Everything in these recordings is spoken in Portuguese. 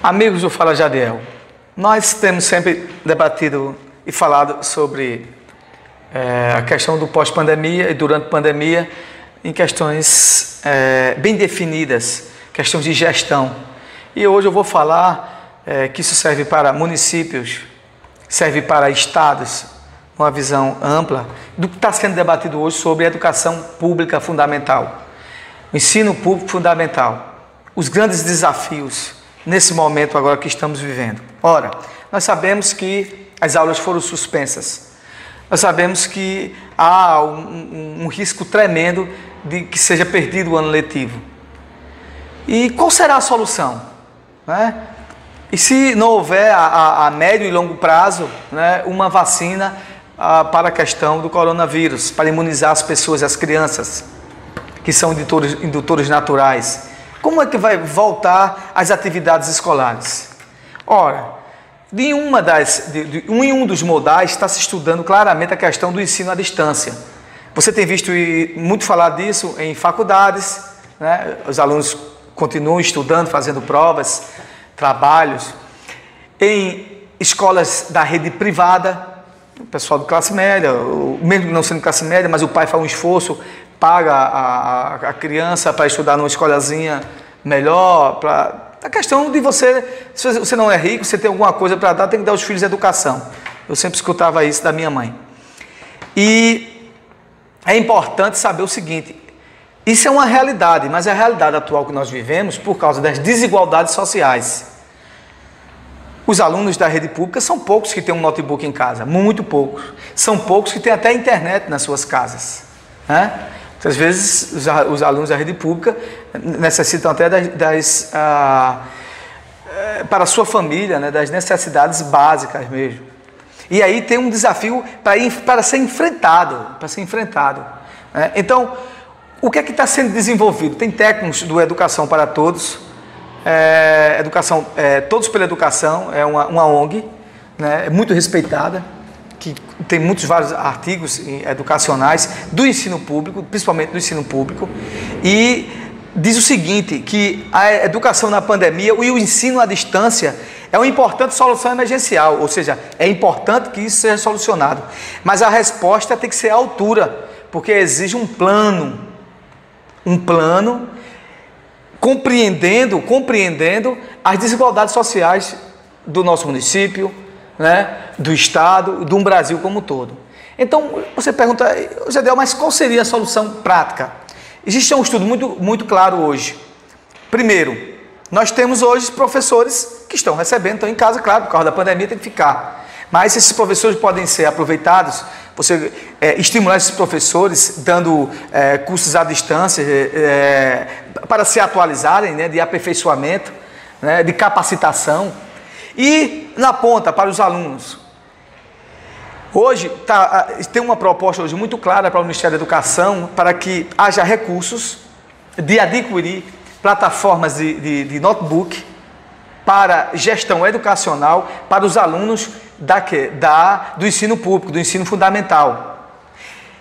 Amigos do Fala Jadiel, nós temos sempre debatido e falado sobre é, a questão do pós-pandemia e durante a pandemia em questões é, bem definidas, questões de gestão. E hoje eu vou falar é, que isso serve para municípios, serve para estados, uma visão ampla do que está sendo debatido hoje sobre a educação pública fundamental, o ensino público fundamental, os grandes desafios nesse momento agora que estamos vivendo. Ora, nós sabemos que as aulas foram suspensas. Nós sabemos que há um, um, um risco tremendo de que seja perdido o ano letivo. E qual será a solução? Né? E se não houver a, a, a médio e longo prazo né, uma vacina a, para a questão do coronavírus, para imunizar as pessoas, as crianças, que são indutores, indutores naturais, como é que vai voltar às atividades escolares? Ora, de uma das, de, de, um em um dos modais está se estudando claramente a questão do ensino à distância. Você tem visto muito falar disso em faculdades, né? os alunos continuam estudando, fazendo provas, trabalhos. Em escolas da rede privada, o pessoal de classe média, mesmo não sendo classe média, mas o pai faz um esforço, paga a, a criança para estudar numa escolazinha melhor, para a questão de você, se você não é rico, você tem alguma coisa para dar, tem que dar aos filhos educação. Eu sempre escutava isso da minha mãe. E é importante saber o seguinte: isso é uma realidade, mas é a realidade atual que nós vivemos por causa das desigualdades sociais. Os alunos da rede pública são poucos que têm um notebook em casa, muito poucos. São poucos que têm até internet nas suas casas. Né? Às vezes, os, os, alunos da rede pública necessitam até das, das ah, eh, para a sua família, né, das necessidades básicas mesmo. E aí tem um desafio para, ser enfrentado, para ser enfrentado. Né? Então, o que é que está sendo desenvolvido? Tem técnicos do Educação para Todos, é, educação, é, Todos pela Educação, é uma, uma ONG, né, é muito respeitada que tem muitos vários artigos educacionais do ensino público, principalmente do ensino público, e diz o seguinte, que a educação na pandemia e o ensino à distância é uma importante solução emergencial, ou seja, é importante que isso seja solucionado. Mas a resposta tem que ser à altura, porque exige um plano, um plano compreendendo, compreendendo as desigualdades sociais do nosso município, né, do Estado, de um Brasil como um todo. Então, você pergunta, Gedel, mas qual seria a solução prática? Existe um estudo muito, muito claro hoje. Primeiro, nós temos hoje professores que estão recebendo, estão em casa, claro, por causa da pandemia tem que ficar. Mas esses professores podem ser aproveitados, você é, estimular esses professores dando é, cursos à distância é, é para se atualizarem, né, de aperfeiçoamento, né, de capacitação. E na ponta, para os alunos. Hoje tá, tem uma proposta hoje muito clara para o Ministério da Educação para que haja recursos de adquirir plataformas de, de, de notebook para gestão educacional para os alunos da, da, do ensino público, do ensino fundamental.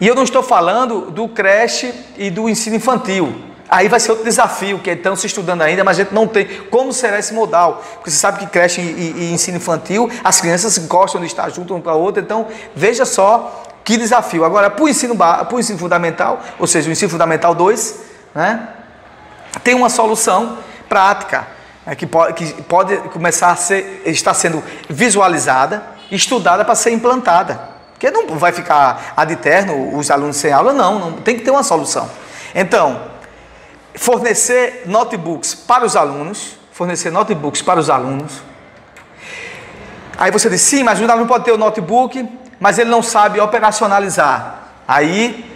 E eu não estou falando do creche e do ensino infantil. Aí vai ser outro desafio, que estão se estudando ainda, mas a gente não tem como será esse modal. Porque você sabe que creche e, e ensino infantil, as crianças gostam de estar junto um com a outra, então veja só que desafio. Agora, para o ensino, para o ensino fundamental, ou seja, o ensino fundamental 2, né, tem uma solução prática né, que, pode, que pode começar a ser, está sendo visualizada, estudada para ser implantada. Porque não vai ficar ad eterno os alunos sem aula, não, não tem que ter uma solução. Então, fornecer notebooks para os alunos, fornecer notebooks para os alunos. Aí você diz, sim, mas o aluno pode ter o notebook, mas ele não sabe operacionalizar. Aí,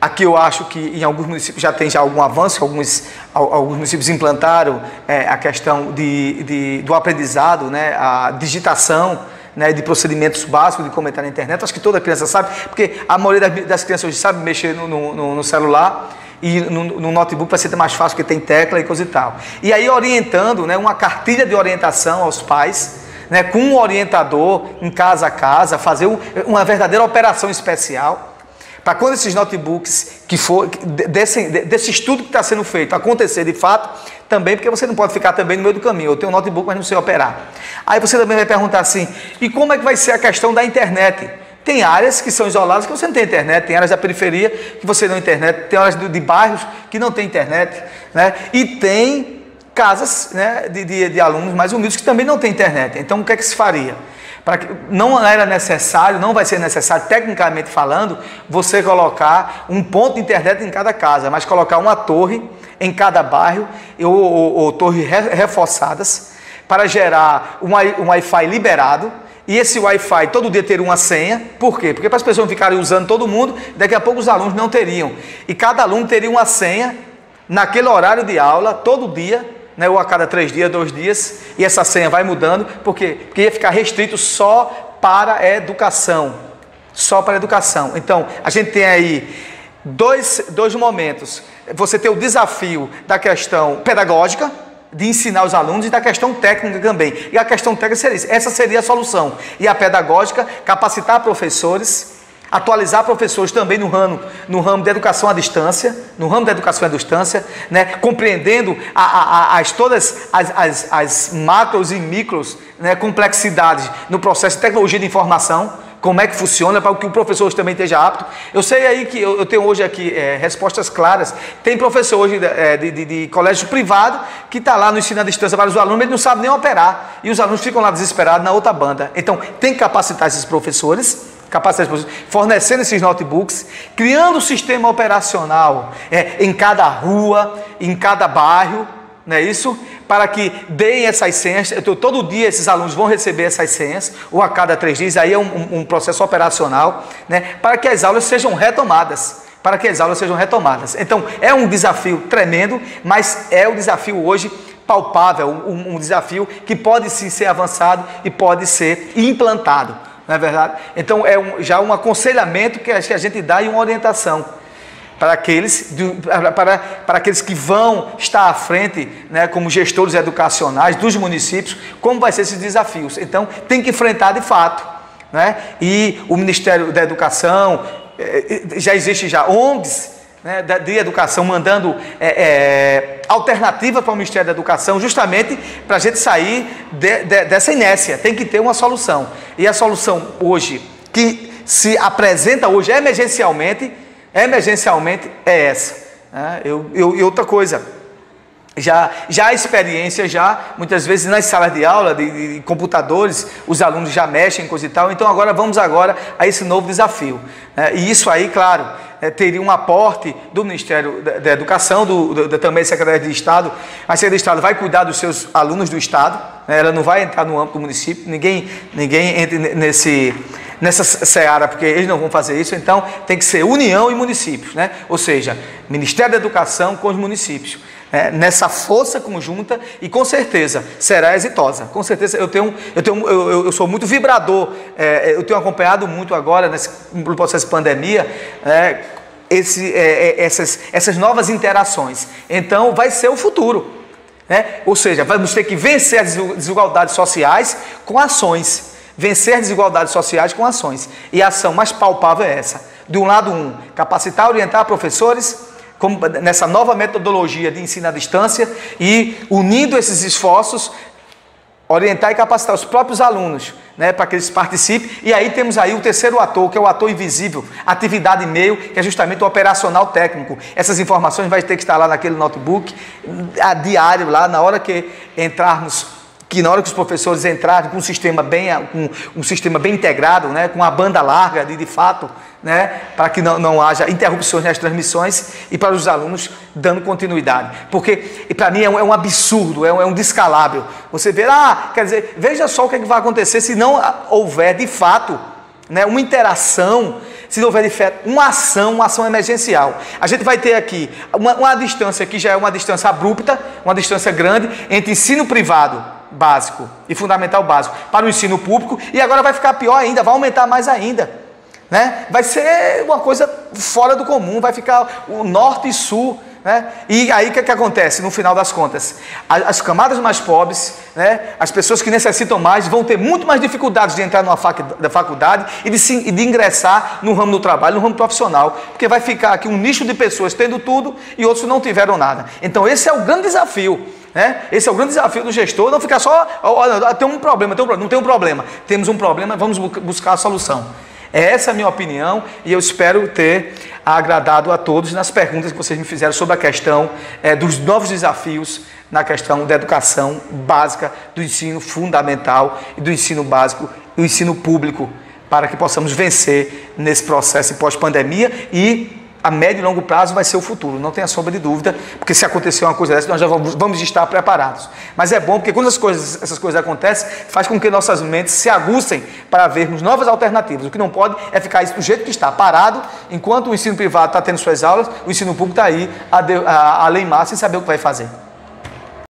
aqui eu acho que em alguns municípios já tem já algum avanço, alguns, alguns municípios implantaram é, a questão de, de, do aprendizado, né, a digitação, né, de procedimentos básicos de comentar na internet. Acho que toda criança sabe, porque a maioria das, das crianças hoje sabe mexer no, no, no celular e no, no notebook vai ser mais fácil porque tem tecla e coisa e tal. E aí orientando, né, uma cartilha de orientação aos pais, né, com um orientador em casa a casa, fazer um, uma verdadeira operação especial, para quando esses notebooks que for desse, desse estudo que está sendo feito acontecer de fato, Também porque você não pode ficar também no meio do caminho. Eu tenho um notebook, mas não sei operar. Aí você também vai perguntar assim: e como é que vai ser a questão da internet? Tem áreas que são isoladas que você não tem internet, tem áreas da periferia que você não tem internet, tem áreas de, bairros que não tem internet, né? E tem casas né, de, de, de alunos mais humildes que também não tem internet. Então o que é que se faria? para que não era necessário, não vai ser necessário, tecnicamente falando, você colocar um ponto de internet em cada casa, mas colocar uma torre em cada bairro ou, ou, ou torres reforçadas para gerar um, um Wi-Fi liberado e esse Wi-Fi todo dia ter uma senha. Por quê? Porque para as pessoas ficarem usando todo mundo, daqui a pouco os alunos não teriam. E cada aluno teria uma senha naquele horário de aula, todo dia, né, ou a cada três dias, dois dias, e essa senha vai mudando, porque, porque ia ficar restrito só para a educação. Só para a educação. Então, a gente tem aí dois, dois momentos. Você tem o desafio da questão pedagógica, de ensinar os alunos, e da questão técnica também. E a questão técnica seria isso. Essa seria a solução. E a pedagógica, capacitar professores atualizar professores também no ramo, no ramo da educação à distância, no ramo da educação à distância, né, compreendendo a, a, as, todas as, as, as, macros e micros né, complexidades no processo de tecnologia de informação, como é que funciona, para que o professor também esteja apto. Eu sei aí que eu, eu tenho hoje aqui é, respostas claras. Tem professor hoje é, de, de, de, colégio privado que está lá no ensino à distância para os alunos, mas ele não sabe nem operar. E os alunos ficam lá desesperados na outra banda. Então, tem que capacitar esses professores capacidade fornecendo esses notebooks, criando um sistema operacional é, em cada rua, em cada bairro, não é isso? Para que deem essas senhas, todo dia esses alunos vão receber essas senhas, ou a cada três dias, aí é um, um processo operacional, né? para que as aulas sejam retomadas. Para que as aulas sejam retomadas. Então, é um desafio tremendo, mas é o um desafio hoje palpável, um, um desafio que pode sim ser avançado e pode ser implantado não é verdade? Então é um, já um aconselhamento que a gente dá e uma orientação para aqueles, para, para aqueles que vão estar à frente, né, como gestores educacionais dos municípios, como vai ser esses desafios. Então tem que enfrentar de fato. Né? E o Ministério da Educação, eh, eh, já existe já ONGs né, de educação mandando é, é, alternativa para o Ministério da Educação, justamente para a gente sair de, de, dessa inércia. Tem que ter uma solução. E a solução hoje, que se apresenta hoje emergencialmente, emergencialmente é essa. Né? Eu, eu, e outra coisa, já, já há experiência, já, muitas vezes nas salas de aula, de, de, computadores, os alunos já mexem, coisa e tal. Então agora vamos agora a esse novo desafio. Né? E isso aí, claro, é, teria um aporte do Ministério da, da Educação, do, do, também Secretaria de Estado. A Secretaria de Estado vai cuidar dos seus alunos do Estado, né? ela não vai entrar no âmbito do município, ninguém, ninguém entra nesse, nessa seara, porque eles não vão fazer isso, então tem que ser União e municípios, né? ou seja, Ministério da Educação com os municípios. É, nessa força conjunta e com certeza será exitosa. Com certeza eu tenho, eu tenho, eu, eu sou muito vibrador. É, eu tenho acompanhado muito agora nesse no processo de pandemia. É, esse, é, essas, essas novas interações. Então, vai ser o futuro. Né? Ou seja, vamos ter que vencer as desigualdades sociais com ações. Vencer desigualdades sociais com ações. E a ação mais palpável é essa. De um lado, um, capacitar, orientar professores como, nessa nova metodologia de ensino à distância e unindo esses esforços, orientar e capacitar os próprios alunos, né, para que eles participem. E aí temos aí o terceiro ator, que é o ator invisível, atividade e-mail, que é justamente o operacional técnico. Essas informações vai ter que estar lá naquele notebook, a diário lá, na hora que entrarmos que na hora que os professores entrarem com um sistema bem, com um sistema bem integrado, né, com uma banda larga de, de fato, né, para que não, não haja interrupções nas transmissões e para os alunos dando continuidade. Porque, para mim, é um, é um absurdo, é um, é um. Você ver, ah, quer dizer, veja só o que, é que vai acontecer se não houver de fato né, uma interação, se não houver de fato uma ação, uma ação emergencial. A gente vai ter aqui uma, uma distância que já é uma distância abrupta, uma distância grande entre ensino privado básico e fundamental básico para o ensino público e agora vai ficar pior ainda, vai aumentar mais ainda. Né? Vai ser uma coisa fora do comum, vai ficar o norte e sul. Né? E aí o que, é que acontece no final das contas? As camadas mais pobres, né? as pessoas que necessitam mais, vão ter muito mais dificuldades de entrar numa faculdade e de, se, de ingressar no ramo do trabalho, no ramo profissional, porque vai ficar aqui um nicho de pessoas tendo tudo e outros não tiveram nada. Então esse é o grande desafio Né? Esse é o grande desafio do gestor, não ficar só, oh, tem um problema, tem um, não tem um problema, temos um problema, vamos buscar a solução. Essa é a minha opinião e eu espero ter agradado a todos nas perguntas que vocês me fizeram sobre a questão é, dos novos desafios na questão da educação básica, do ensino fundamental e do ensino básico e do ensino público, para que possamos vencer nesse processo pós-pandemia e a médio e longo prazo vai ser o futuro, não tenha sombra de dúvida, porque se acontecer uma coisa dessa, nós já vamos, vamos estar preparados. Mas é bom porque quando as coisas, essas coisas acontecem, faz com que nossas mentes se aguçem para vermos novas alternativas. O que não pode é ficar do jeito que está, parado, enquanto o ensino privado está tendo suas aulas, o ensino público está aí a, a, a sem saber o que vai fazer.